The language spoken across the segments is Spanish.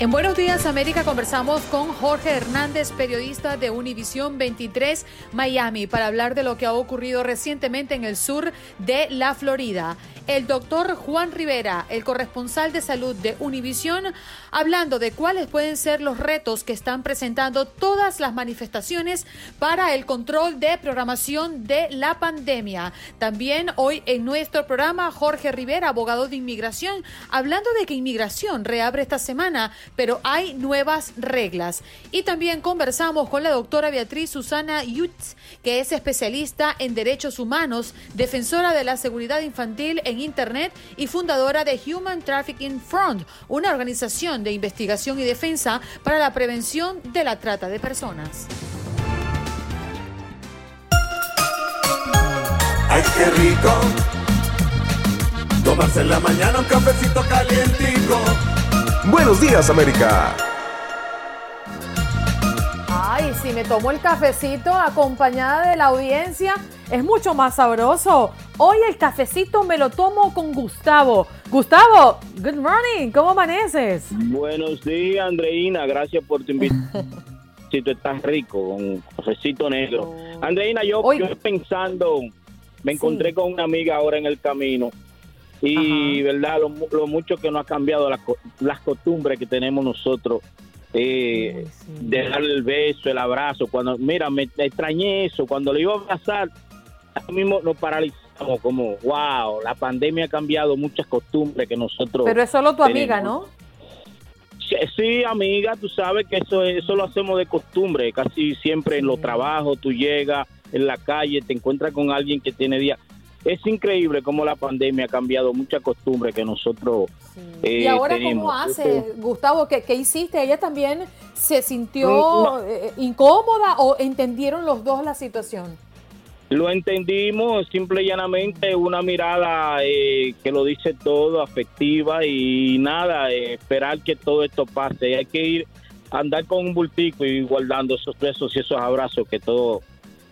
En Buenos Días América conversamos con Jorge Hernández, periodista de Univisión 23 Miami, para hablar de lo que ha ocurrido recientemente en el sur de la Florida. El doctor Juan Rivera, el corresponsal de salud de Univisión, hablando de cuáles pueden ser los retos que están presentando todas las manifestaciones para el control de programación de la pandemia. También hoy en nuestro programa Jorge Rivera, abogado de inmigración, hablando de que inmigración reabre esta semana pero hay nuevas reglas. Y también conversamos con la doctora Beatriz Susana Yutz, que es especialista en derechos humanos, defensora de la seguridad infantil en Internet y fundadora de Human Trafficking Front, una organización de investigación y defensa para la prevención de la trata de personas. ¡Ay, qué rico! Tomarse en la mañana un cafecito calientico Buenos días, América. Ay, si me tomo el cafecito acompañada de la audiencia, es mucho más sabroso. Hoy el cafecito me lo tomo con Gustavo. Gustavo, good morning, ¿cómo amaneces? Buenos días, Andreina, gracias por tu invitación. si tú estás rico, con cafecito negro. Oh. Andreina, yo, yo pensando, me encontré con una amiga ahora en el camino y verdad lo, mucho que nos ha cambiado las costumbres que tenemos nosotros eh, de darle el beso el abrazo cuando mira me, extrañé eso cuando le iba a abrazar mismo nos paralizamos como wow la pandemia ha cambiado muchas costumbres que nosotros pero es solo tu amiga no Sí, amiga, tú sabes que eso, eso lo hacemos de costumbre, casi siempre en los trabajos, tú llegas en la calle, te encuentras con alguien que tiene día es increíble cómo la pandemia ha cambiado muchas costumbres que nosotros eh, ¿Y ahora cómo hace, Gustavo? ¿qué, hiciste? ¿Ella también se sintió eh, incómoda o entendieron los dos la situación? Lo entendimos, simple y llanamente una mirada eh, que lo dice todo, afectiva y nada, esperar que todo esto pase. Hay que ir, andar con un bultico y guardando esos besos y esos abrazos que todo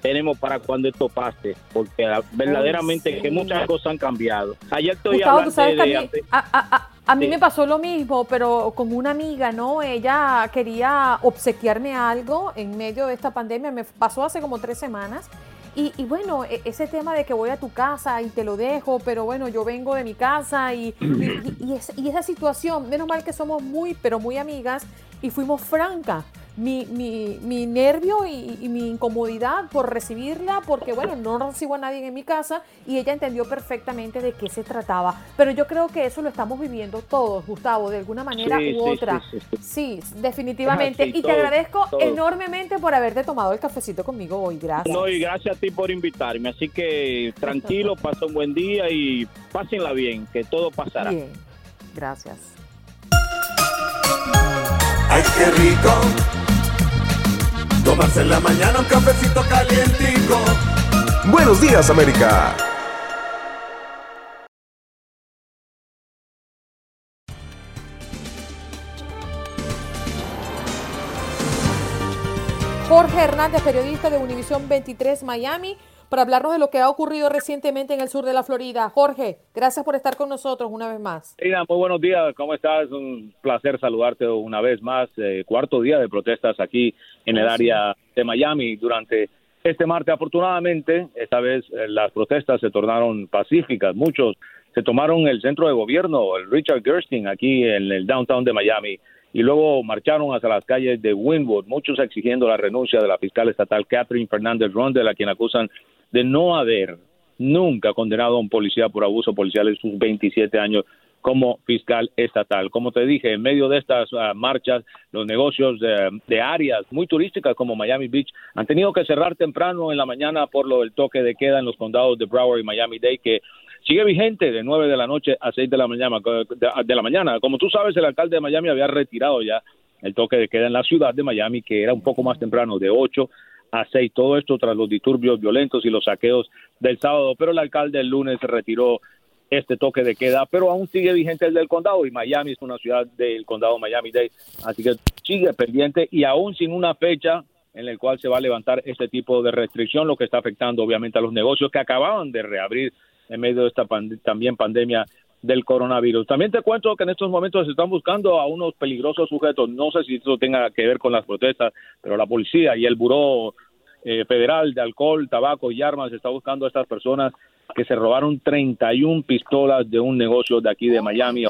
tenemos para cuando esto pase, porque verdaderamente que muchas cosas han cambiado. Ayer estoy hablando de, a, mí, me pasó lo mismo, pero con una amiga, ¿no? Ella quería obsequiarme algo en medio de esta pandemia, me pasó hace como tres semanas. Y, bueno, e, ese tema de que voy a tu casa y te lo dejo, pero bueno, yo vengo de mi casa y, y esa situación, menos mal que somos muy, pero muy amigas y fuimos francas mi, mi, mi nervio y, mi incomodidad por recibirla, porque bueno, no recibo a nadie en mi casa y ella entendió perfectamente de qué se trataba. Pero yo creo que eso lo estamos viviendo todos, Gustavo, de alguna manera u otra. Sí, definitivamente. y te agradezco enormemente por haberte tomado el cafecito conmigo hoy. Gracias. No, y gracias a ti por invitarme. Así que tranquilo, pasa un buen día y pásenla bien, que todo pasará. Bien, gracias. ¡Ay, qué rico! Tomarse en la mañana un cafecito calientico. Buenos días, América. Jorge Hernández, periodista de Univisión 23 Miami para hablarnos de lo que ha ocurrido recientemente en el sur de la Florida. Jorge, gracias por estar con nosotros una vez más. muy buenos días, ¿cómo estás? Un placer saludarte una vez más. Eh, cuarto día de protestas aquí en el área de Miami durante este martes. Afortunadamente, esta vez eh, las protestas se tornaron pacíficas. Muchos se tomaron el centro de gobierno, el Richard Gerstein, aquí en el downtown de Miami, y luego marcharon hacia las calles de Wynwood, muchos exigiendo la renuncia de la fiscal estatal Catherine Fernández Rondel, a quien acusan de no haber nunca condenado a un policía por abuso policial en sus 27 años como fiscal estatal. Como te dije, en medio de estas ah, marchas, los negocios de, áreas muy turísticas como Miami Beach han tenido que cerrar temprano en la mañana por lo del toque de queda en los condados de Broward y Miami Dade, que sigue vigente de 9 de la noche a 6 de la mañana. De, la mañana. Como tú sabes, el alcalde de Miami había retirado ya el toque de queda en la ciudad de Miami, que era un poco más temprano, de 8 a 6. Todo esto tras los disturbios violentos y los saqueos del sábado, pero el alcalde el lunes retiró este toque de queda, pero aún sigue vigente el del condado y Miami es una ciudad del condado Miami-Dade, así que sigue pendiente y aún sin una fecha en la cual se va a levantar este tipo de restricción, lo que está afectando obviamente a los negocios que acababan de reabrir en medio de esta también pandemia del coronavirus. También te cuento que en estos momentos se están buscando a unos peligrosos sujetos. No sé si eso tenga que ver con las protestas, pero la policía y el Buró eh, Federal de Alcohol, Tabaco y Armas está buscando a estas personas que se robaron 31 pistolas de un negocio de aquí de oh Miami.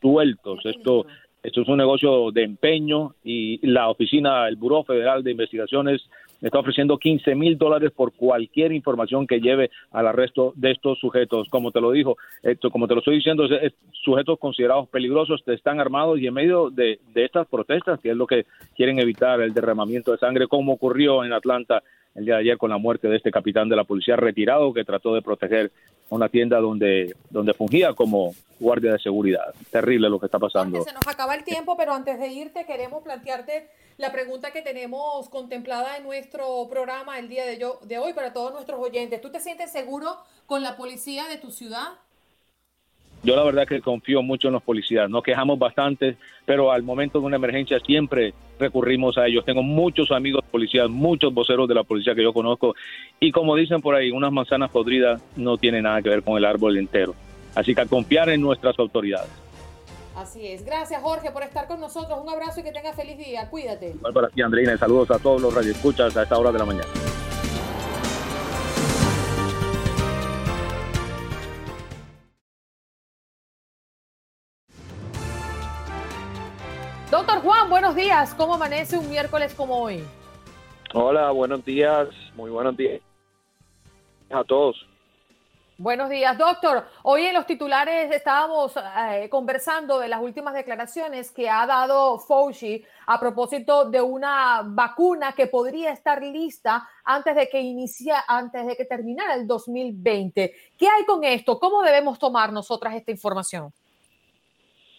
Sueltos. Esto esto es un negocio de empeño y la oficina, el Buró Federal de Investigaciones está ofreciendo 15 mil dólares por cualquier información que lleve al arresto de estos sujetos. Como te lo dijo, esto, como te lo estoy diciendo, sujetos considerados peligrosos, están armados y en medio de, de estas protestas, que es lo que quieren evitar el derramamiento de sangre, como ocurrió en Atlanta el día de ayer con la muerte de este capitán de la policía retirado que trató de proteger una tienda donde, donde fungía como guardia de seguridad. Terrible lo que está pasando. se nos acaba el tiempo, pero antes de irte queremos plantearte la pregunta que tenemos contemplada en nuestro programa el día de, de hoy para todos nuestros oyentes. ¿Tú te sientes seguro con la policía de tu ciudad? Yo la verdad que confío mucho en los policías, nos quejamos bastante, pero al momento de una emergencia siempre recurrimos a ellos. Tengo muchos amigos policías, muchos voceros de la policía que yo conozco y como dicen por ahí, unas manzanas podridas no tienen nada que ver con el árbol entero. Así que a confiar en nuestras autoridades. Así es. Gracias, Jorge, por estar con nosotros. Un abrazo y que tenga feliz día. Cuídate. Igual para ti, Andreina. saludos a todos los radioescuchas a esta hora de la mañana. Doctor Juan, buenos días. ¿Cómo amanece un miércoles como hoy? Hola, buenos días. Muy buenos días a todos. Buenos días, doctor. Hoy en los titulares estábamos eh, conversando de las últimas declaraciones que ha dado Fauci a propósito de una vacuna que podría estar lista antes de que inicia, antes de que terminara el 2020. ¿Qué hay con esto? ¿Cómo debemos tomar nosotras esta información?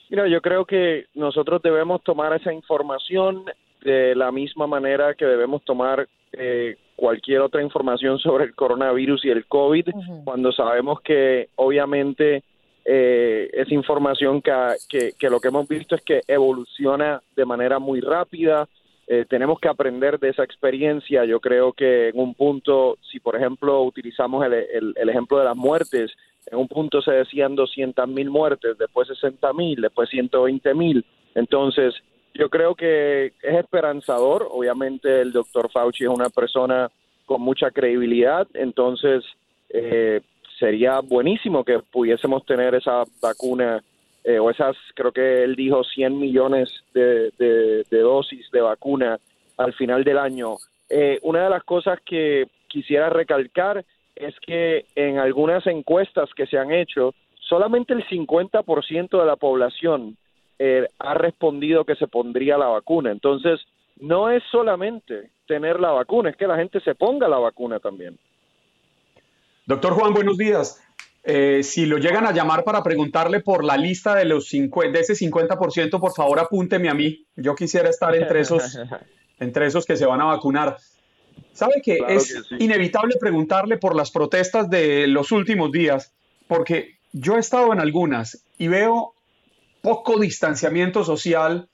Mira, yo creo que nosotros debemos tomar esa información de la misma manera que debemos tomar eh, cualquier otra información sobre el coronavirus y el COVID, cuando sabemos que obviamente eh, es información que, que, lo que hemos visto es que evoluciona de manera muy rápida. Eh, tenemos que aprender de esa experiencia. Yo creo que en un punto, si por ejemplo utilizamos el, el, el ejemplo de las muertes, en un punto se decían 200 mil muertes, después 60 mil, después 120 mil. Entonces, yo creo que es esperanzador. Obviamente, el doctor Fauci es una persona con mucha credibilidad, entonces eh, sería buenísimo que pudiésemos tener esa vacuna eh, o esas, creo que él dijo 100 millones de, de, dosis de vacuna al final del año. Eh, una de las cosas que quisiera recalcar es que en algunas encuestas que se han hecho, solamente el 50% de la población eh, ha respondido que se pondría la vacuna. Entonces, no es solamente tener la vacuna, es que la gente se ponga la vacuna también. Doctor Juan, buenos días. Eh, si lo llegan a llamar para preguntarle por la lista de, los de ese 50%, por favor apúnteme a mí. Yo quisiera estar entre esos, entre esos que se van a vacunar. ¿Sabe que es inevitable preguntarle por las protestas de los últimos días? Porque yo he estado en algunas y veo poco distanciamiento social,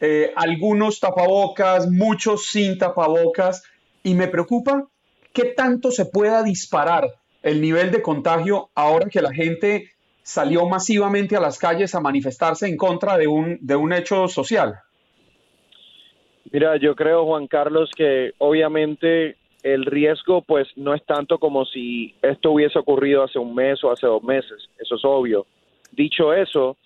eh, algunos tapabocas, muchos sin tapabocas, y me preocupa qué tanto se pueda disparar el nivel de contagio ahora que la gente salió masivamente a las calles a manifestarse en contra de un, de un hecho social. Mira, yo creo, Juan Carlos, que obviamente el riesgo pues no es tanto como si esto hubiese ocurrido hace un mes o hace dos meses, eso es obvio. Dicho eso,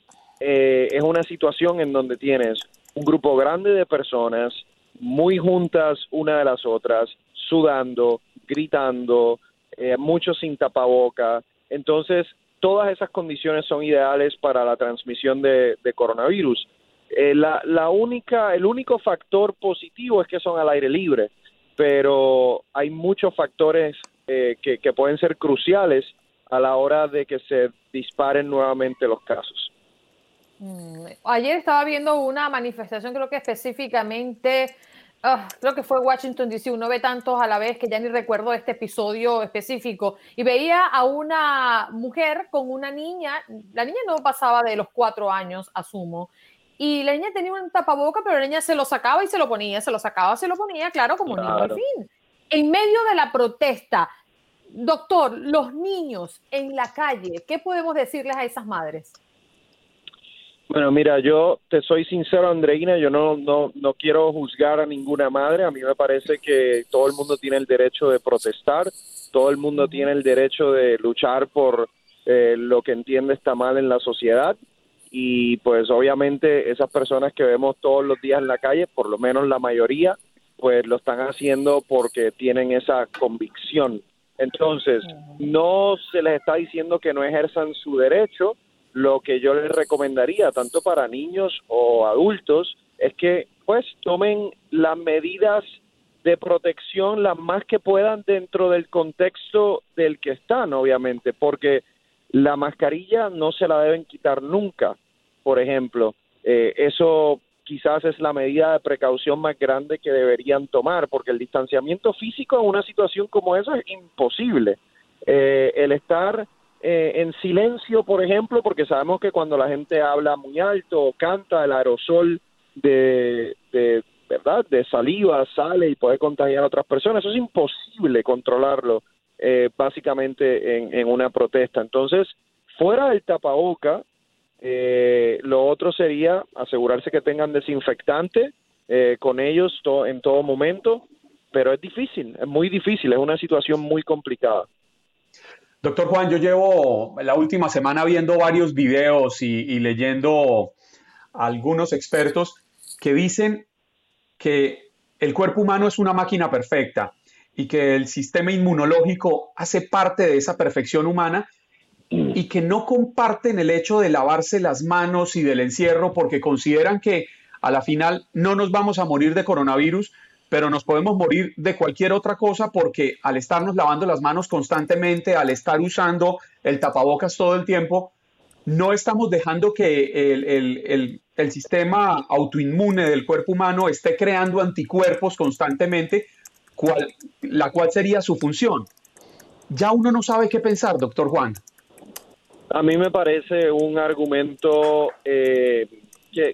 eh, es una situación en donde tienes un grupo grande de personas muy juntas una de las otras, sudando, gritando, eh, muchos sin tapaboca. Entonces, todas esas condiciones son ideales para la transmisión de, coronavirus. Eh, la, la única, el único factor positivo es que son al aire libre pero hay muchos factores eh, que, pueden ser cruciales a la hora de que se disparen nuevamente los casos. Mm, ayer estaba viendo una manifestación, creo que específicamente, ah, creo que fue Washington DC, uno ve tantos a la vez que ya ni recuerdo este episodio específico, y veía a una mujer con una niña, la niña no pasaba de los cuatro años, asumo, y la niña tenía un tapaboca, pero la niña se lo sacaba y se lo ponía, se lo sacaba, se lo ponía, claro, como un niño al fin. En medio de la protesta, doctor, los niños en la calle, ¿qué podemos decirles a esas madres? Bueno, mira, yo te soy sincero, Andreina, yo no, no, no quiero juzgar a ninguna madre. A mí me parece que todo el mundo tiene el derecho de protestar, todo el mundo tiene el derecho de luchar por eh, lo que entiende está mal en la sociedad y pues obviamente esas personas que vemos todos los días en la calle, por lo menos la mayoría, pues lo están haciendo porque tienen esa convicción. Entonces, no se les está diciendo que no ejerzan su derecho, lo que yo les recomendaría, tanto para niños o adultos, es que pues tomen las medidas de protección las más que puedan dentro del contexto del que están, obviamente, porque la mascarilla no se la deben quitar nunca, por ejemplo. Eh, eso quizás es la medida de precaución más grande que deberían tomar, porque el distanciamiento físico en una situación como esa es imposible. Eh, el estar eh, en silencio, por ejemplo, porque sabemos que cuando la gente habla muy alto o canta, el aerosol de, de verdad de saliva sale y puede contagiar a otras personas. Eso es imposible controlarlo eh, básicamente en, una protesta. Entonces, fuera del tapaboca, eh, lo otro sería asegurarse que tengan desinfectante eh, con ellos en todo momento, pero es difícil, es muy difícil, es una situación muy complicada. Doctor Juan, yo llevo la última semana viendo varios videos y, leyendo algunos expertos que dicen que el cuerpo humano es una máquina perfecta y que el sistema inmunológico hace parte de esa perfección humana y que no comparten el hecho de lavarse las manos y del encierro porque consideran que a la final no nos vamos a morir de coronavirus, pero nos podemos morir de cualquier otra cosa porque al estarnos lavando las manos constantemente, al estar usando el tapabocas todo el tiempo, no estamos dejando que el, el, el sistema autoinmune del cuerpo humano esté creando anticuerpos constantemente cuál, la cual sería su función. Ya uno no sabe qué pensar, doctor Juan. A mí me parece un argumento eh,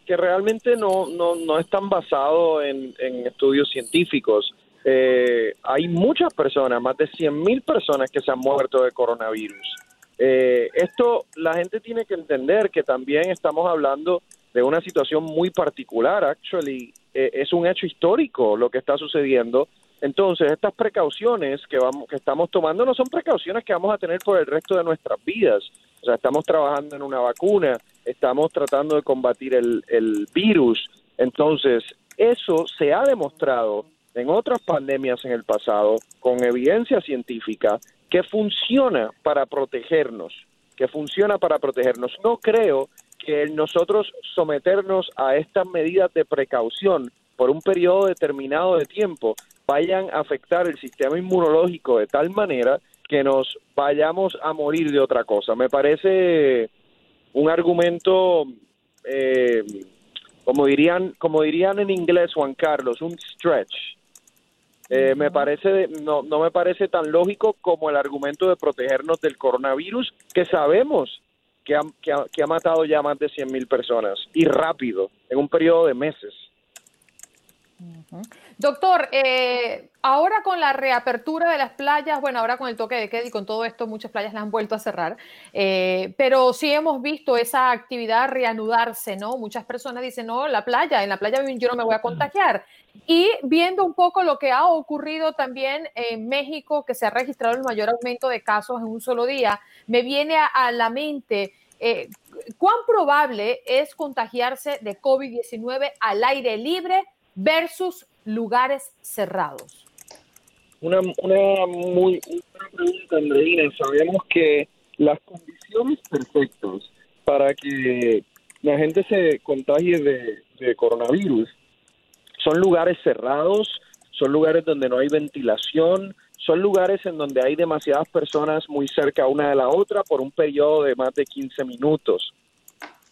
que, realmente no, no, no es tan basado en, estudios científicos. Eh, hay muchas personas, más de 100.000 personas que se han muerto de coronavirus. Eh, esto la gente tiene que entender que también estamos hablando de una situación muy particular. Actually, es un hecho histórico lo que está sucediendo entonces, estas precauciones que, vamos, que estamos tomando no son precauciones que vamos a tener por el resto de nuestras vidas. O sea, estamos trabajando en una vacuna, estamos tratando de combatir el, el virus. Entonces, eso se ha demostrado en otras pandemias en el pasado, con evidencia científica, que funciona para protegernos, que funciona para protegernos. No creo que nosotros someternos a estas medidas de precaución por un periodo determinado de tiempo vayan a afectar el sistema inmunológico de tal manera que nos vayamos a morir de otra cosa. Me parece un argumento, eh, como dirían, como dirían en inglés Juan Carlos, un stretch. Eh, me parece no, no me parece tan lógico como el argumento de protegernos del coronavirus que sabemos que ha, que ha, que ha matado ya más de 100 mil personas y rápido en un periodo de meses. Doctor, eh, ahora con la reapertura de las playas, bueno, ahora con el toque de queda y con todo esto, muchas playas las han vuelto a cerrar, eh, pero sí hemos visto esa actividad reanudarse, ¿no? Muchas personas dicen, no, la playa, en la playa yo no me voy a contagiar. Y viendo un poco lo que ha ocurrido también en México, que se ha registrado el mayor aumento de casos en un solo día, me viene a, la mente eh, cuán probable es contagiarse de COVID-19 al aire libre versus lugares cerrados? Una, una muy buena pregunta, Andreina. Sabemos que las condiciones perfectas para que la gente se contagie de, coronavirus son lugares cerrados, son lugares donde no hay ventilación, son lugares en donde hay demasiadas personas muy cerca una de la otra por un periodo de más de 15 minutos.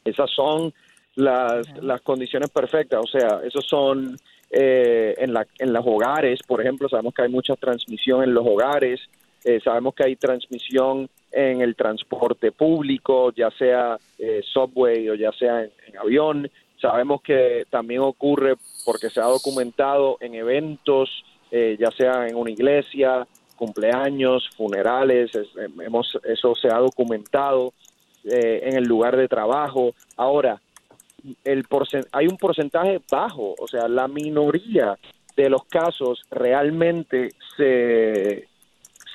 Esas son las, las condiciones perfectas. O sea, esos son eh, en, la, en los hogares, por ejemplo, sabemos que hay mucha transmisión en los hogares, eh, sabemos que hay transmisión en el transporte público, ya sea eh, subway o ya sea en, avión. Sabemos que también ocurre porque se ha documentado en eventos, ya sea en una iglesia, cumpleaños, funerales, hemos, eso se ha documentado en el lugar de trabajo. Ahora, el hay un porcentaje bajo, o sea, la minoría de los casos realmente se,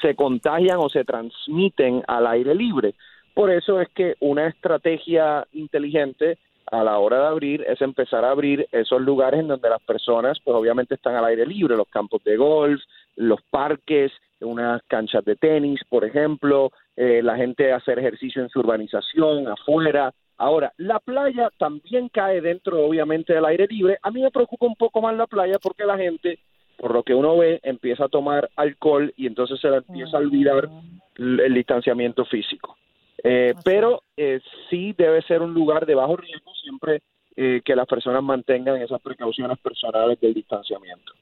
se contagian o se transmiten al aire libre. Por eso es que una estrategia inteligente a la hora de abrir es empezar a abrir esos lugares en donde las personas pues obviamente están al aire libre, los campos de golf, los parques, unas canchas de tenis, por ejemplo, eh, la gente hacer ejercicio en su urbanización, afuera, Ahora, la playa también cae dentro, obviamente, del aire libre. A mí me preocupa un poco más la playa porque la gente, por lo que uno ve, empieza a tomar alcohol y entonces se le empieza a olvidar el distanciamiento físico. Eh, pero eh, sí debe ser un lugar de bajo riesgo siempre eh, que las personas mantengan esas precauciones personales del distanciamiento.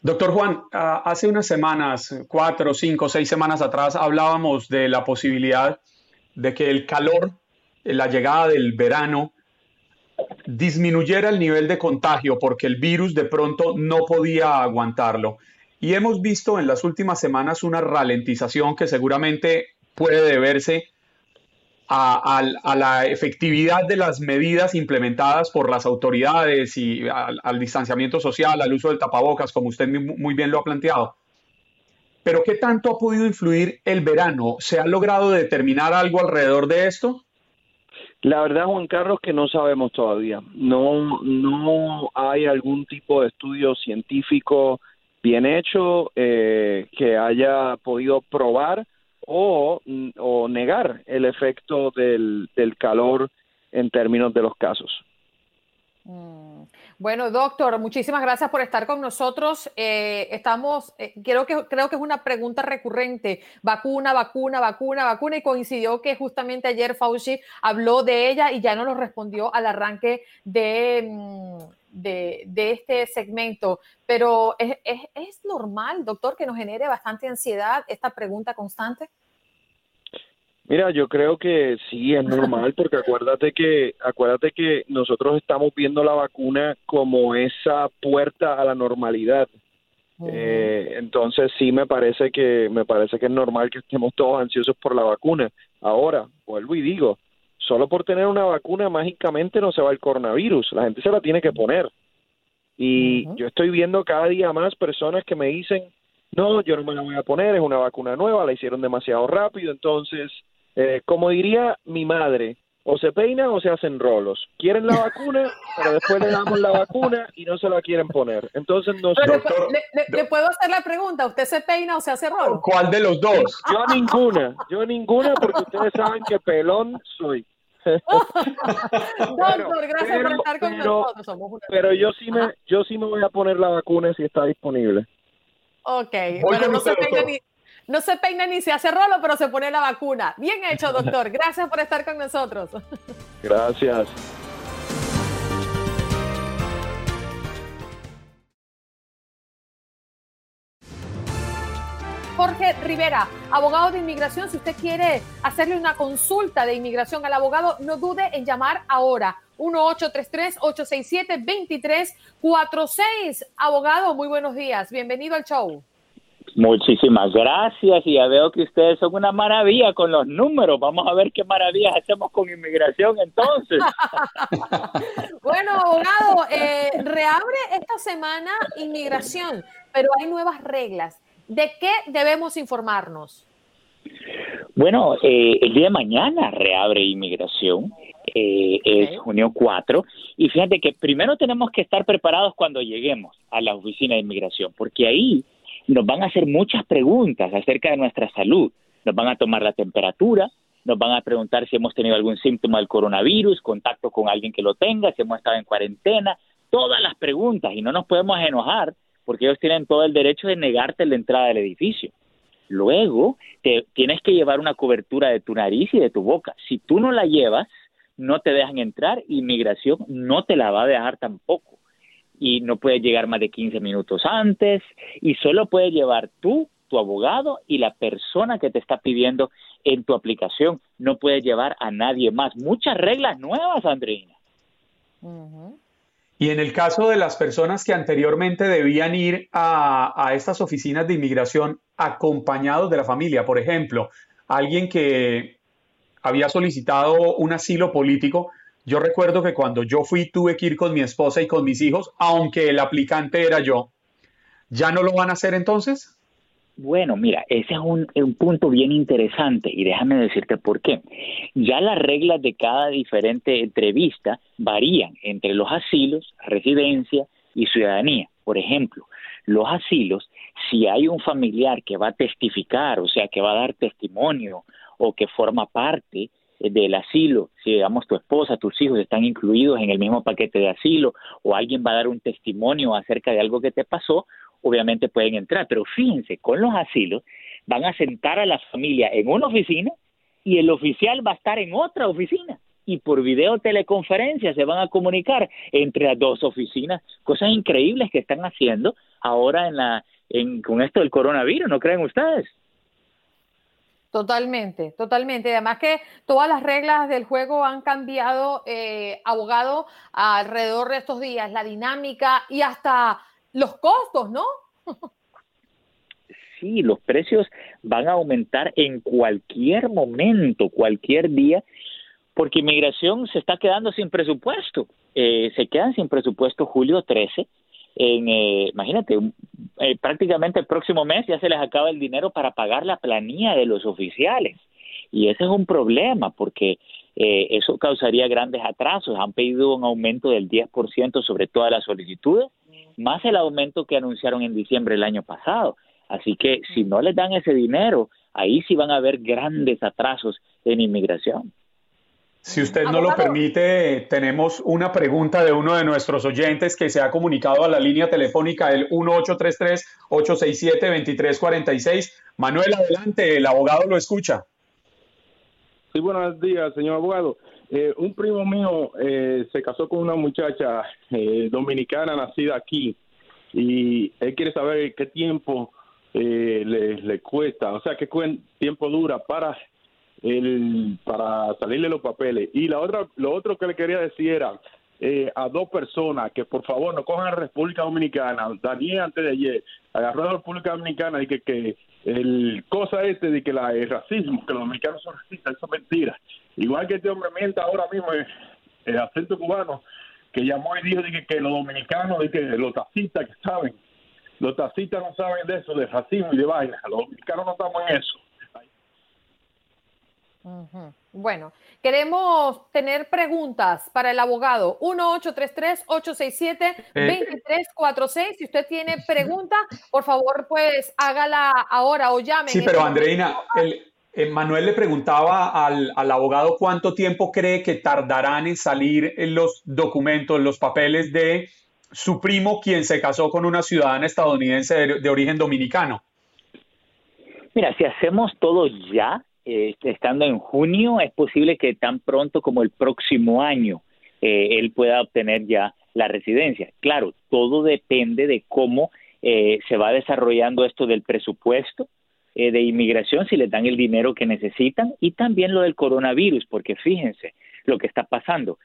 Doctor Juan, ah, hace unas semanas, cuatro, cinco, seis semanas atrás, hablábamos de la posibilidad de que el calor la llegada del verano disminuyera el nivel de contagio porque el virus de pronto no podía aguantarlo. Y hemos visto en las últimas semanas una ralentización que seguramente puede deberse a, la efectividad de las medidas implementadas por las autoridades y al, al, distanciamiento social, al uso del tapabocas, como usted muy bien lo ha planteado. Pero ¿qué tanto ha podido influir el verano? ¿Se ha logrado determinar algo alrededor de esto? La verdad, Juan Carlos, que no sabemos todavía. No, no hay algún tipo de estudio científico bien hecho eh, que haya podido probar o, o negar el efecto del, del calor en términos de los casos. Mm. Bueno, doctor, muchísimas gracias por estar con nosotros. Eh, estamos, eh, creo, que, creo que es una pregunta recurrente, vacuna, vacuna, vacuna, vacuna, y coincidió que justamente ayer Fauci habló de ella y ya no lo respondió al arranque de, mm, de, este segmento. Pero ¿es, es normal, doctor, que nos genere bastante ansiedad esta pregunta constante? Mira, yo creo que sí es normal porque acuérdate que acuérdate que nosotros estamos viendo la vacuna como esa puerta a la normalidad. eh, entonces sí me parece que me parece que es normal que estemos todos ansiosos por la vacuna. Ahora, vuelvo y digo, solo por tener una vacuna mágicamente no se va el coronavirus, la gente se la tiene que poner. Y yo estoy viendo cada día más personas que me dicen, no, yo no me la voy a poner, es una vacuna nueva, la hicieron demasiado rápido, entonces eh, como diría mi madre, o se peinan o se hacen rolos. Quieren la vacuna, pero después le damos la vacuna y no se la quieren poner. Entonces no le, puedo hacer la pregunta, ¿usted se peina o se hace rolo? ¿Cuál de los dos? Yo ninguna, yo ninguna porque ustedes saben que pelón soy. Doctor, gracias por estar con nosotros. pero yo sí me, yo sí me voy a poner la vacuna si está disponible. Ok, bueno, no se peina ni, no se peina ni se hace rolo, pero se pone la vacuna. Bien hecho, doctor. Gracias por estar con nosotros. Gracias. Jorge, Rivera, abogado de inmigración. Si usted quiere hacerle una consulta de inmigración al abogado, no dude en llamar ahora. 1-833-867-2346. Abogado, muy buenos días. Bienvenido al show. Muchísimas gracias y ya veo que ustedes son una maravilla con los números. Vamos a ver qué maravillas hacemos con inmigración entonces. bueno, abogado, eh, reabre esta semana inmigración, pero hay nuevas reglas. ¿De qué debemos informarnos? Bueno, eh, el día de mañana reabre inmigración. Eh, es junio 4 y fíjate que primero tenemos que estar preparados cuando lleguemos a la oficina de inmigración porque ahí nos van a hacer muchas preguntas acerca de nuestra salud. Nos van a tomar la temperatura, nos van a preguntar si hemos tenido algún síntoma del coronavirus, contacto con alguien que lo tenga, si hemos estado en cuarentena, todas las preguntas y no nos podemos enojar porque ellos tienen todo el derecho de negarte la entrada del edificio. Luego, te, tienes que llevar una cobertura de tu nariz y de tu boca. Si tú no la llevas, no te dejan entrar, inmigración no te la va a dejar tampoco y no puedes llegar más de 15 minutos antes y solo puedes llevar tú, tu abogado y la persona que te está pidiendo en tu aplicación. No puedes llevar a nadie más. Muchas reglas nuevas, Andreina. Y en el caso de las personas que anteriormente debían ir a, a estas oficinas de inmigración acompañados de la familia, por ejemplo, alguien que había solicitado un asilo político, yo recuerdo que cuando yo fui tuve que ir con mi esposa y con mis hijos, aunque el aplicante era yo. ¿Ya no lo van a hacer entonces? Bueno, mira, ese es un, punto bien interesante y déjame decirte por qué. Ya las reglas de cada diferente entrevista varían entre los asilos, residencia y ciudadanía. Por ejemplo, los asilos, si hay un familiar que va a testificar, o sea, que va a dar testimonio o que forma parte del asilo, si digamos tu esposa, tus hijos están incluidos en el mismo paquete de asilo o alguien va a dar un testimonio acerca de algo que te pasó, obviamente pueden entrar. Pero fíjense, con los asilos van a sentar a la familia en una oficina y el oficial va a estar en otra oficina y por video teleconferencia se van a comunicar entre las dos oficinas, cosas increíbles que están haciendo ahora en la en, con esto del coronavirus, ¿no creen ustedes? Totalmente, totalmente. Además que todas las reglas del juego han cambiado, eh, abogado, alrededor de estos días, la dinámica y hasta los costos, ¿no? sí, los precios van a aumentar en cualquier momento, cualquier día, porque inmigración se está quedando sin presupuesto. Eh, se quedan sin presupuesto julio 13 en, eh, imagínate, eh, prácticamente el próximo mes ya se les acaba el dinero para pagar la planilla de los oficiales. Y ese es un problema porque eh, eso causaría grandes atrasos. Han pedido un aumento del 10% sobre todas las solicitudes, más el aumento que anunciaron en diciembre del año pasado. Así que si no les dan ese dinero, ahí sí van a haber grandes atrasos en inmigración. Si usted no lo permite, tenemos una pregunta de uno de nuestros oyentes que se ha comunicado a la línea telefónica del 1833-867-2346. Manuel, adelante, el abogado lo escucha. Sí, buenos días, señor abogado. Eh, un primo mío eh, se casó con una muchacha eh, dominicana nacida aquí y él quiere saber qué tiempo le, le, cuesta, o sea, qué tiempo dura para el, para salirle los papeles. Y la otra, lo otro que le quería decir era eh, a dos personas que por favor no cojan a República Dominicana. Daniel antes de ayer agarró a la República Dominicana y que, que el cosa este de que la, el racismo, que los dominicanos son racistas, eso es mentira. Igual que este hombre mienta ahora mismo el, el acento cubano que llamó y dijo de que, los dominicanos, de que los taxistas que saben, los taxistas no saben de eso, de racismo y de vaina. Los dominicanos no estamos en eso. Bueno, queremos tener preguntas para el abogado. 1-833-867-2346. Si usted tiene pregunta, por favor, pues hágala ahora o llame. Sí, pero Andreina, el, eh, Manuel le preguntaba al, abogado cuánto tiempo cree que tardarán en salir los documentos, los papeles de su primo, quien se casó con una ciudadana estadounidense de origen dominicano. Mira, si hacemos todo ya, eh, estando en junio, es posible que tan pronto como el próximo año eh, él pueda obtener ya la residencia. Claro, todo depende de cómo eh, se va desarrollando esto del presupuesto, eh, de inmigración si les dan el dinero que necesitan y también lo del coronavirus, porque fíjense lo que está pasando.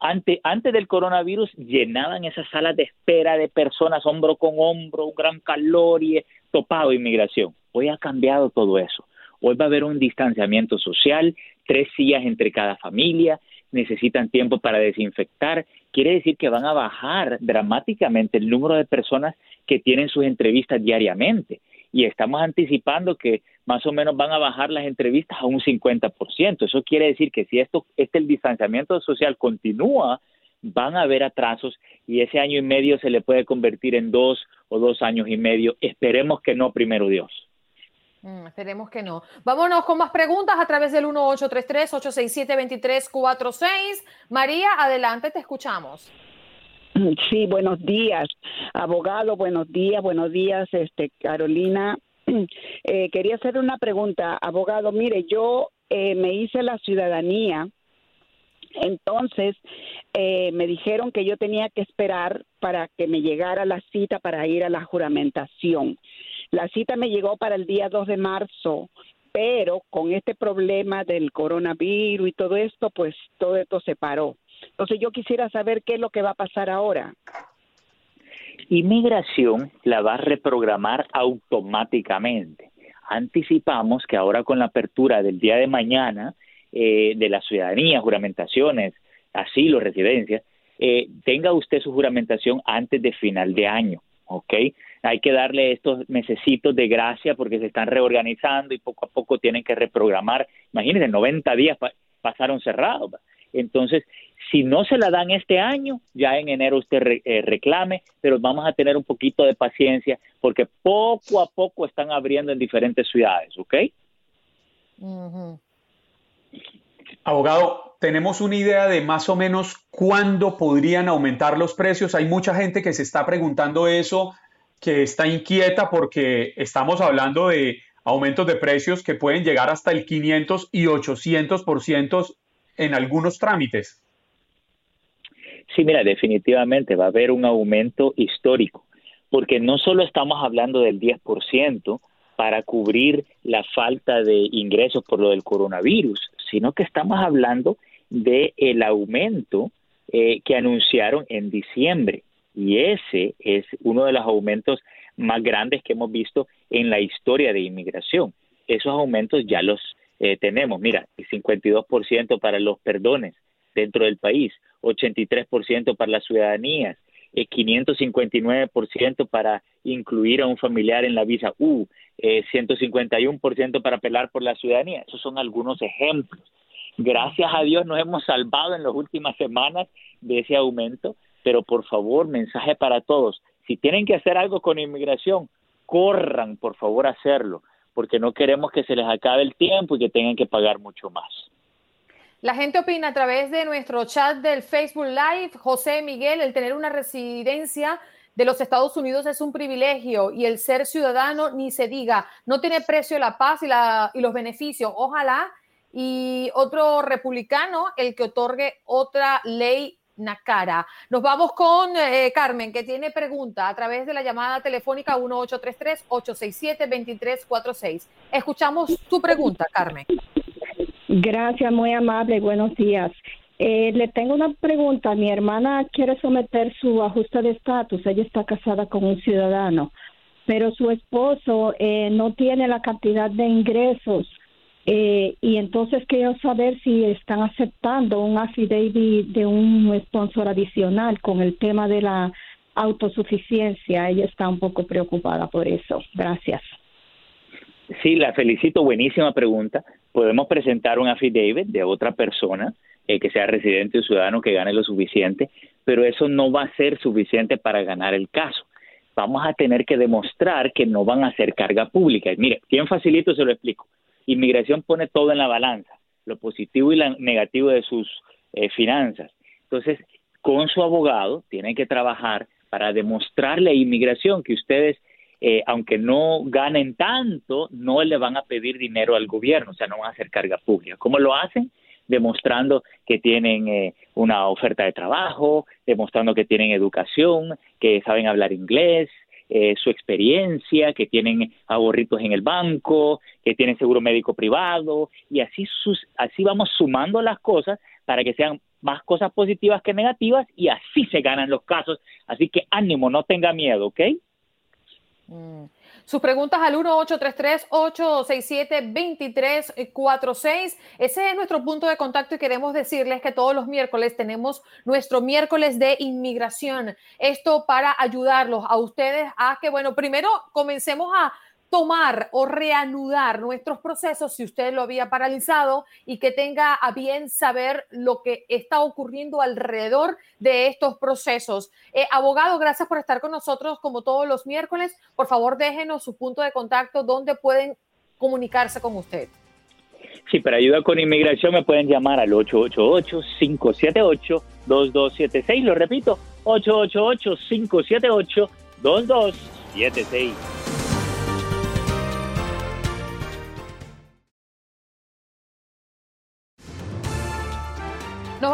Ante, antes del coronavirus llenaban esas salas de espera de personas hombro con hombro, un gran calor y topado inmigración. Hoy ha cambiado todo eso. Hoy va a haber un distanciamiento social, tres sillas entre cada familia, necesitan tiempo para desinfectar. Quiere decir que van a bajar dramáticamente el número de personas que tienen sus entrevistas diariamente. Y estamos anticipando que más o menos van a bajar las entrevistas a un 50%. Eso quiere decir que si esto, este el distanciamiento social continúa, van a haber atrasos y ese año y medio se le puede convertir en dos o dos años y medio. Esperemos que no, primero Dios. Mm, esperemos que no. Vámonos con más preguntas a través del 1833-867-2346. María, adelante, te escuchamos. Sí, buenos días, abogado, buenos días, buenos días, este Carolina Eh, quería hacer una pregunta, abogado. Mire, yo eh, me hice la ciudadanía, entonces eh, me dijeron que yo tenía que esperar para que me llegara la cita para ir a la juramentación. La cita me llegó para el día 2 de marzo, pero con este problema del coronavirus y todo esto, pues todo esto se paró. Entonces yo quisiera saber qué es lo que va a pasar ahora. Inmigración la va a reprogramar automáticamente. Anticipamos que ahora con la apertura del día de mañana eh, de la ciudadanía, juramentaciones, asilo, residencia, eh, tenga usted su juramentación antes de final de año, ¿ok? Hay que darle estos necesitos de gracia porque se están reorganizando y poco a poco tienen que reprogramar. Imagínense, 90 días pasaron cerrados. Entonces, si no se la dan este año, ya en enero usted eh, reclame, pero vamos a tener un poquito de paciencia porque poco a poco están abriendo en diferentes ciudades, ¿ok? Abogado, ¿tenemos una idea de más o menos cuándo podrían aumentar los precios? Hay mucha gente que se está preguntando eso, que está inquieta porque estamos hablando de aumentos de precios que pueden llegar hasta el 500 y 800% en algunos trámites. Sí, mira, definitivamente va a haber un aumento histórico, porque no solo estamos hablando del 10% para cubrir la falta de ingresos por lo del coronavirus, sino que estamos hablando de el aumento eh, que anunciaron en diciembre y ese es uno de los aumentos más grandes que hemos visto en la historia de inmigración. Esos aumentos ya los eh, tenemos, mira, el 52% para los perdones dentro del país, 83% para las ciudadanías, eh, 559% para incluir a un familiar en la visa U, eh, 151% para apelar por la ciudadanía. Esos son algunos ejemplos. Gracias a Dios nos hemos salvado en las últimas semanas de ese aumento, pero por favor, mensaje para todos. Si tienen que hacer algo con inmigración, corran, por favor, a hacerlo, porque no queremos que se les acabe el tiempo y que tengan que pagar mucho más. La gente opina a través de nuestro chat del Facebook Live. José Miguel, el tener una residencia de los Estados Unidos es un privilegio y el ser ciudadano ni se diga, no tiene precio la paz y, la, y los beneficios. Ojalá. Y otro republicano, el que otorgue otra ley Nos vamos con eh, Carmen, que tiene pregunta a través de la llamada telefónica 1833-867-2346. Escuchamos tu pregunta, Carmen. Gracias, muy amable. Buenos días. Eh, le tengo una pregunta. Mi hermana quiere someter su ajuste de estatus. Ella está casada con un ciudadano, pero su esposo eh, no tiene la cantidad de ingresos. Eh, y entonces quiero saber si están aceptando un affidavit de un sponsor adicional con el tema de la autosuficiencia. Ella está un poco preocupada por eso. Gracias. Sí, la felicito. Buenísima pregunta podemos presentar un affidavit de otra persona eh, que sea residente o ciudadano que gane lo suficiente, pero eso no va a ser suficiente para ganar el caso. Vamos a tener que demostrar que no van a ser carga pública. mire, bien facilito se lo explico. Inmigración pone todo en la balanza, lo positivo y lo negativo de sus eh, finanzas. Entonces, con su abogado tienen que trabajar para demostrarle a inmigración que ustedes eh, aunque no ganen tanto, no le van a pedir dinero al gobierno, o sea, no van a hacer carga pública. ¿Cómo lo hacen? Demostrando que tienen eh, una oferta de trabajo, demostrando que tienen educación, que saben hablar inglés, eh, su experiencia, que tienen ahorritos en el banco, que tienen seguro médico privado, y así, sus, así vamos sumando las cosas para que sean más cosas positivas que negativas y así se ganan los casos. Así que ánimo, no tenga miedo, ¿ok? Mm. Sus preguntas al 1-833-867-2346. Ese es nuestro punto de contacto y queremos decirles que todos los miércoles tenemos nuestro miércoles de inmigración. Esto para ayudarlos a ustedes a que, bueno, primero comencemos a tomar o reanudar nuestros procesos si usted lo había paralizado y que tenga a bien saber lo que está ocurriendo alrededor de estos procesos. Eh, abogado, gracias por estar con nosotros como todos los miércoles. Por favor, déjenos su punto de contacto donde pueden comunicarse con usted. Sí, para ayuda con inmigración me pueden llamar al 888-578-2276. Lo repito, 888-578-2276.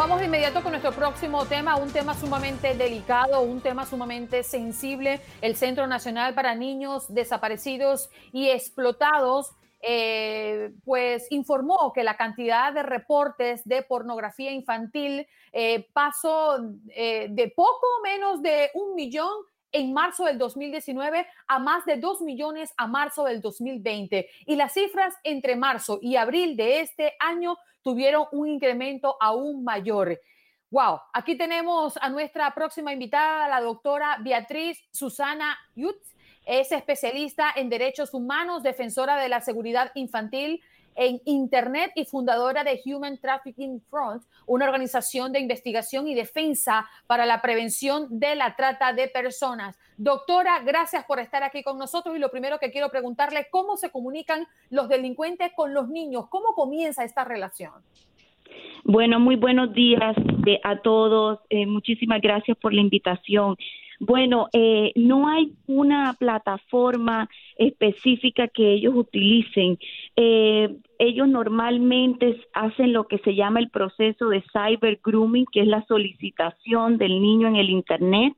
Vamos de inmediato con nuestro próximo tema, un tema sumamente delicado, un tema sumamente sensible. El Centro Nacional para Niños Desaparecidos y Explotados eh, pues informó que la cantidad de reportes de pornografía infantil eh, pasó eh, de poco menos de un millón en marzo del 2019 a más de 2 millones a marzo del 2020. Y las cifras entre marzo y abril de este año tuvieron un incremento aún mayor. Wow, aquí tenemos a nuestra próxima invitada, la doctora Beatriz Susana Yutz. Es especialista en derechos humanos, defensora de la seguridad infantil en Internet y fundadora de Human Trafficking Front, una organización de investigación y defensa para la prevención de la trata de personas. Doctora, gracias por estar aquí con nosotros y lo primero que quiero preguntarle, ¿cómo se comunican los delincuentes con los niños? ¿Cómo comienza esta relación? Bueno, muy buenos días a todos. Eh, muchísimas gracias por la invitación. Bueno, eh, no hay una plataforma específica que ellos utilicen. Eh, ellos normalmente hacen lo que se llama el proceso de cyber grooming, que es la solicitación del niño en el Internet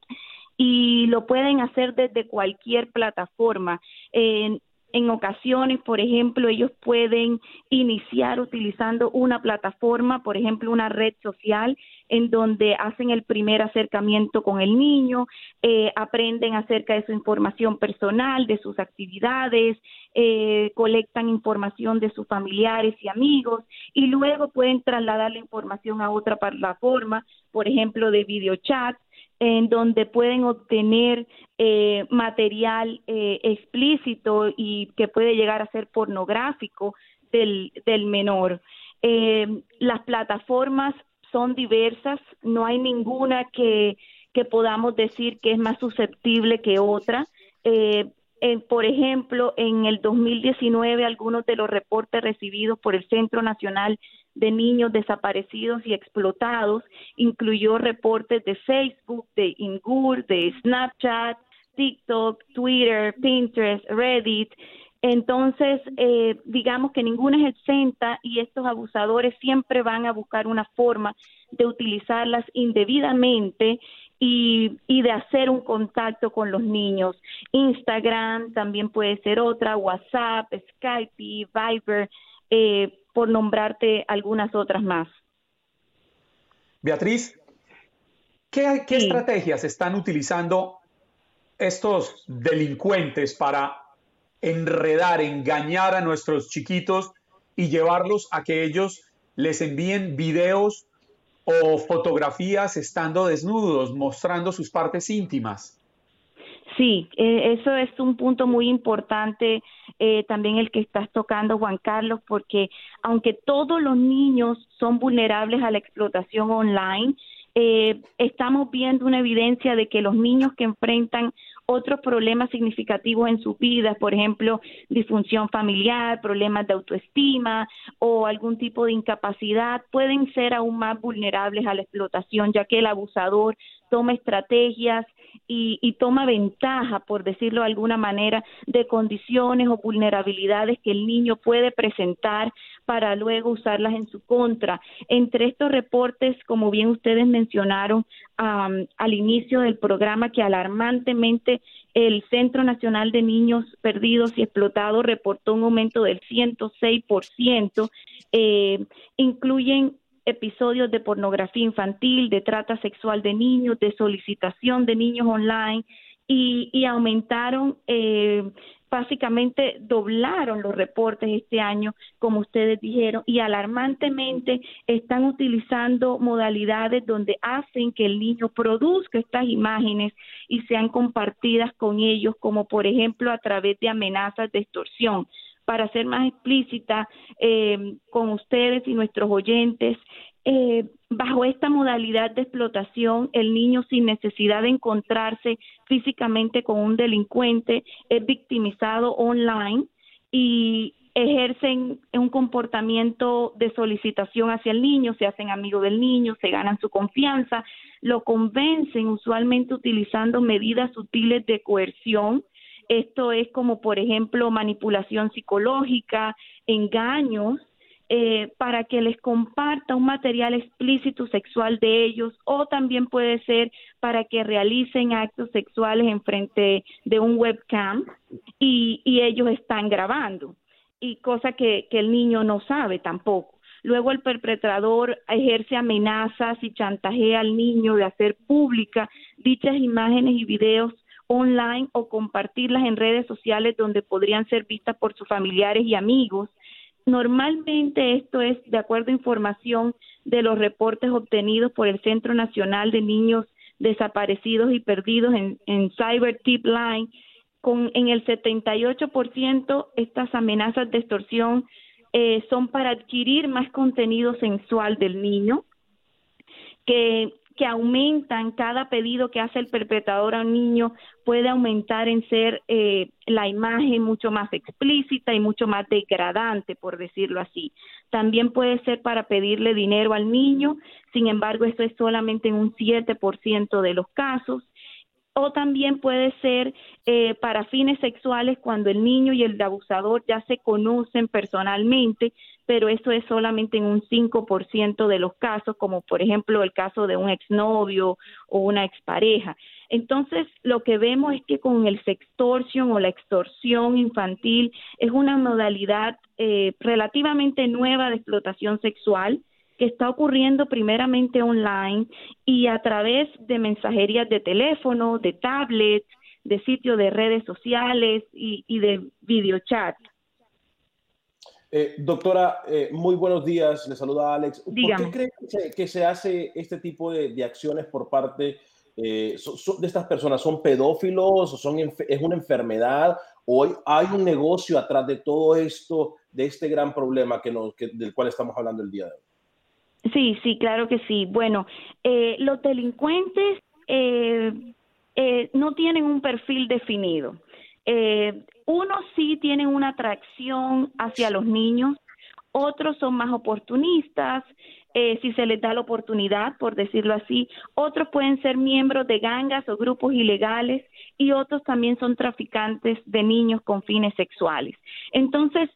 y lo pueden hacer desde cualquier plataforma. En ocasiones, por ejemplo, ellos pueden iniciar utilizando una plataforma, por ejemplo, una red social, en donde hacen el primer acercamiento con el niño, eh, aprenden acerca de su información personal, de sus actividades, eh, colectan información de sus familiares y amigos y luego pueden trasladar la información a otra plataforma, por ejemplo, de videochat en donde pueden obtener eh, material eh, explícito y que puede llegar a ser pornográfico del, del menor. Eh, las plataformas son diversas, no hay ninguna que, que podamos decir que es más susceptible que otra. por ejemplo, en el 2019, algunos de los reportes recibidos por el Centro Nacional de niños desaparecidos y explotados, incluyó reportes de Facebook, de Ingur, de Snapchat, TikTok, Twitter, Pinterest, Reddit. Entonces, eh, digamos que ninguna es exenta y estos abusadores siempre van a buscar una forma de utilizarlas indebidamente y, y, de hacer un contacto con los niños. Instagram también puede ser otra, WhatsApp, Skype, Viber, eh, por nombrarte algunas otras más. Beatriz, ¿qué, estrategias están utilizando estos delincuentes para enredar, engañar a nuestros chiquitos y llevarlos a que ellos les envíen videos o fotografías estando desnudos, mostrando sus partes íntimas? Sí, eh, eso es un punto muy importante eh, también el que estás tocando, Juan Carlos, porque aunque todos los niños son vulnerables a la explotación online, eh, estamos viendo una evidencia de que los niños que enfrentan otros problemas significativos en su vida, por ejemplo, disfunción familiar, problemas de autoestima o algún tipo de incapacidad, pueden ser aún más vulnerables a la explotación, ya que el abusador toma estrategias y, toma ventaja, por decirlo de alguna manera, de condiciones o vulnerabilidades que el niño puede presentar para luego usarlas en su contra. Entre estos reportes, como bien ustedes mencionaron al inicio del programa, que alarmantemente el Centro Nacional de Niños Perdidos y Explotados reportó un aumento del 106%, eh, incluyen episodios de pornografía infantil, de trata sexual de niños, de solicitación de niños online y, aumentaron, eh, básicamente doblaron los reportes este año, como ustedes dijeron, y alarmantemente están utilizando modalidades donde hacen que el niño produzca estas imágenes y sean compartidas con ellos, como por ejemplo a través de amenazas de extorsión para ser más explícita eh, con ustedes y nuestros oyentes, eh, bajo esta modalidad de explotación, el niño sin necesidad de encontrarse físicamente con un delincuente es victimizado online y ejercen un comportamiento de solicitación hacia el niño, se hacen amigos del niño, se ganan su confianza, lo convencen usualmente utilizando medidas sutiles de coerción, esto es como, por ejemplo, manipulación psicológica, engaños, eh, para que les comparta un material explícito sexual de ellos o también puede ser para que realicen actos sexuales en frente de un webcam y, ellos están grabando y cosa que, que el niño no sabe tampoco. Luego el perpetrador ejerce amenazas y chantajea al niño de hacer pública dichas imágenes y videos online o compartirlas en redes sociales donde podrían ser vistas por sus familiares y amigos. Normalmente esto es de acuerdo a información de los reportes obtenidos por el Centro Nacional de Niños Desaparecidos y Perdidos en, Cyber Tip Line. Con, en el 78% estas amenazas de extorsión eh, son para adquirir más contenido sensual del niño, que que aumentan cada pedido que hace el perpetrador a un niño puede aumentar en ser eh, la imagen mucho más explícita y mucho más degradante, por decirlo así. También puede ser para pedirle dinero al niño, sin embargo, eso es solamente en un 7% de los casos o también puede ser eh, para fines sexuales cuando el niño y el abusador ya se conocen personalmente, pero eso es solamente en un 5% de los casos, como por ejemplo el caso de un exnovio o una expareja. Entonces, lo que vemos es que con el sextortion o la extorsión infantil es una modalidad eh, relativamente nueva de explotación sexual que está ocurriendo primeramente online y a través de mensajerías de teléfono, de tablets, de sitios de redes sociales y, de videochat. Eh, doctora, eh, muy buenos días. Le saluda Alex. ¿Por qué cree que se, hace este tipo de, acciones por parte eh, de estas personas? ¿Son pedófilos? O son ¿Es una enfermedad? ¿O hay un negocio atrás de todo esto, de este gran problema que nos, del cual estamos hablando el día de hoy? Sí, sí, claro que sí. Bueno, eh, los delincuentes eh, eh, no tienen un perfil definido. Eh, unos sí tienen una atracción hacia los niños, otros son más oportunistas, eh, si se les da la oportunidad, por decirlo así. Otros pueden ser miembros de gangas o grupos ilegales y otros también son traficantes de niños con fines sexuales. Entonces,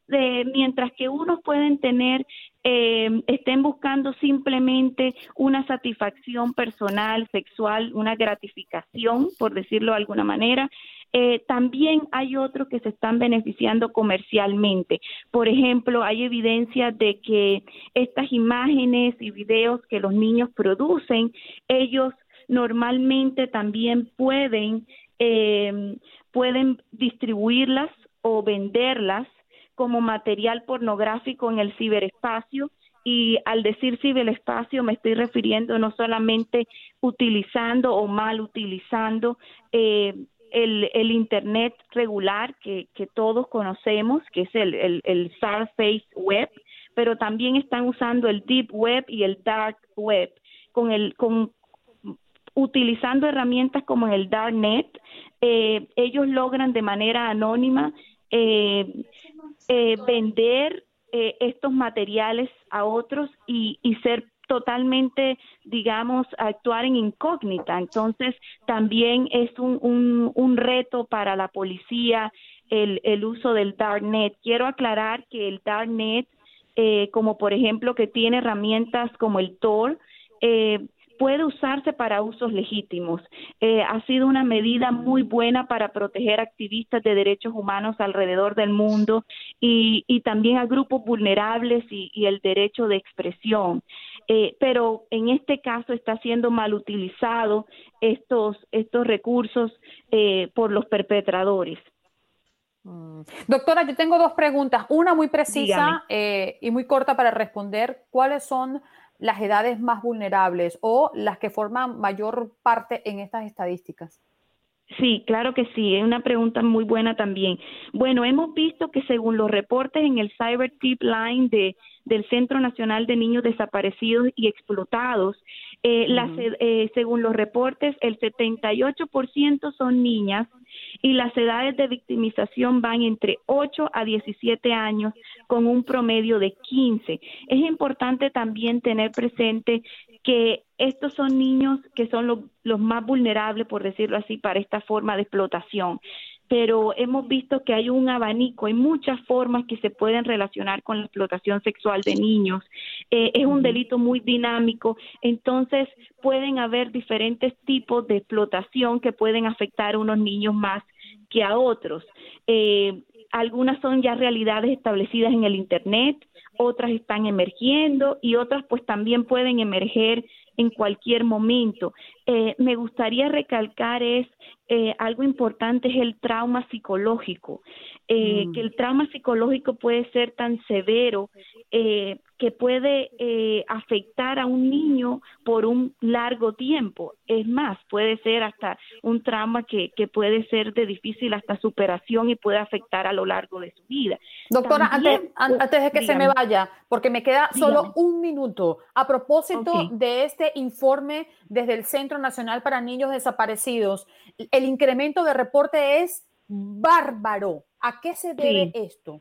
mientras que unos pueden tener, eh, estén buscando simplemente una satisfacción personal, sexual, una gratificación, por decirlo de alguna manera, eh, también hay otros que se están beneficiando comercialmente. Por ejemplo, hay evidencia de que estas imágenes y videos que los niños producen, ellos normalmente también pueden, eh, pueden distribuirlas o venderlas como material pornográfico en el ciberespacio y al decir ciberespacio me estoy refiriendo no solamente utilizando o mal utilizando eh, el, Internet regular que, todos conocemos, que es el, el, el Surface Web, pero también están usando el Deep Web y el Dark Web, con el, con, utilizando herramientas como el Darknet, eh, ellos logran de manera anónima eh, eh, vender estos materiales a otros y, y ser totalmente, digamos, actuar en incógnita. Entonces, también es un, un, reto para la policía el, el uso del Darknet. Quiero aclarar que el Darknet, eh, como por ejemplo que tiene herramientas como el Tor, eh, puede usarse para usos legítimos. Eh, ha sido una medida muy buena para proteger activistas de derechos humanos alrededor del mundo y, también a grupos vulnerables y, el derecho de expresión. Eh, pero en este caso está siendo mal utilizado estos, estos recursos eh, por los perpetradores. Mm. Doctora, yo tengo dos preguntas. Una muy precisa y muy corta para responder. ¿Cuáles son las edades más vulnerables o las que forman mayor parte en estas estadísticas? Sí, claro que sí, es una pregunta muy buena también. Bueno, hemos visto que según los reportes en el Cyber Tip Line de, del Centro Nacional de Niños Desaparecidos y Explotados, eh, eh, según los reportes, el 78% son niñas y las edades de victimización van entre 8 a 17 años con un promedio de 15. Es importante también tener presente que estos son niños que son los más vulnerables, por decirlo así, para esta forma de explotación pero hemos visto que hay un abanico, hay muchas formas que se pueden relacionar con la explotación sexual de niños. Eh, es un delito muy dinámico, entonces pueden haber diferentes tipos de explotación que pueden afectar a unos niños más que a otros. Eh, algunas son ya realidades establecidas en el Internet, otras están emergiendo y otras pues también pueden emerger en cualquier momento. Eh, me gustaría recalcar es eh, algo importante es el trauma psicológico, eh, mm. que el trauma psicológico puede ser tan severo que puede afectar a un niño por un largo tiempo. Es más, puede ser hasta un trauma que, que puede ser de difícil hasta superación y puede afectar a lo largo de su vida. Doctora, antes, antes, de que se me vaya, porque me queda solo un minuto, a propósito de este informe desde el Centro Nacional para Niños Desaparecidos, el incremento de reporte es bárbaro. ¿A qué se debe esto?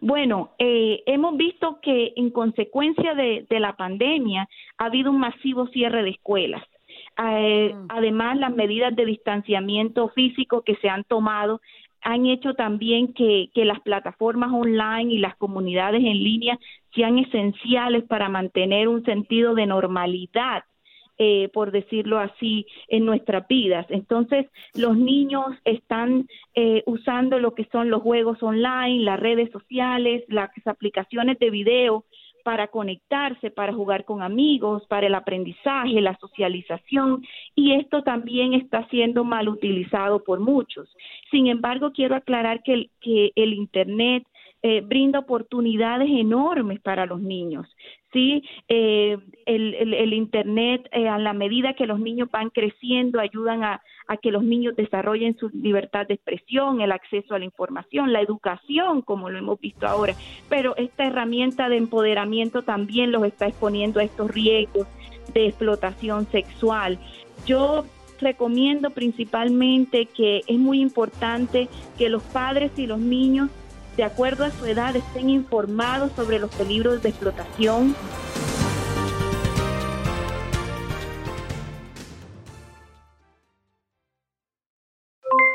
Bueno, eh, hemos visto que en consecuencia de, la pandemia ha habido un masivo cierre de escuelas. Eh, mm. Además, las medidas de distanciamiento físico que se han tomado han hecho también que, que, las plataformas online y las comunidades en línea sean esenciales para mantener un sentido de normalidad eh, por decirlo así, en nuestras vidas. Entonces, los niños están eh, usando lo que son los juegos online, las redes sociales, las aplicaciones de video para conectarse, para jugar con amigos, para el aprendizaje, la socialización, y esto también está siendo mal utilizado por muchos. Sin embargo, quiero aclarar que el, que el Internet eh, brinda oportunidades enormes para los niños. Sí, eh, el, el, Internet, eh, a la medida que los niños van creciendo, ayudan a, a, que los niños desarrollen su libertad de expresión, el acceso a la información, la educación, como lo hemos visto ahora. Pero esta herramienta de empoderamiento también los está exponiendo a estos riesgos de explotación sexual. Yo recomiendo principalmente que es muy importante que los padres y los niños de acuerdo a su edad, estén informados sobre los peligros de explotación.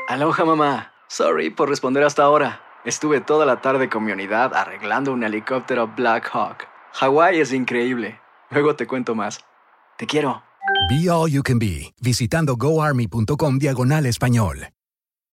Aloha mamá. Sorry por responder hasta ahora. Estuve toda la tarde con mi unidad arreglando un helicóptero Black Hawk. Hawái es increíble. Luego te cuento más. Te quiero. Be All You Can Be, visitando goarmy.com diagonal español.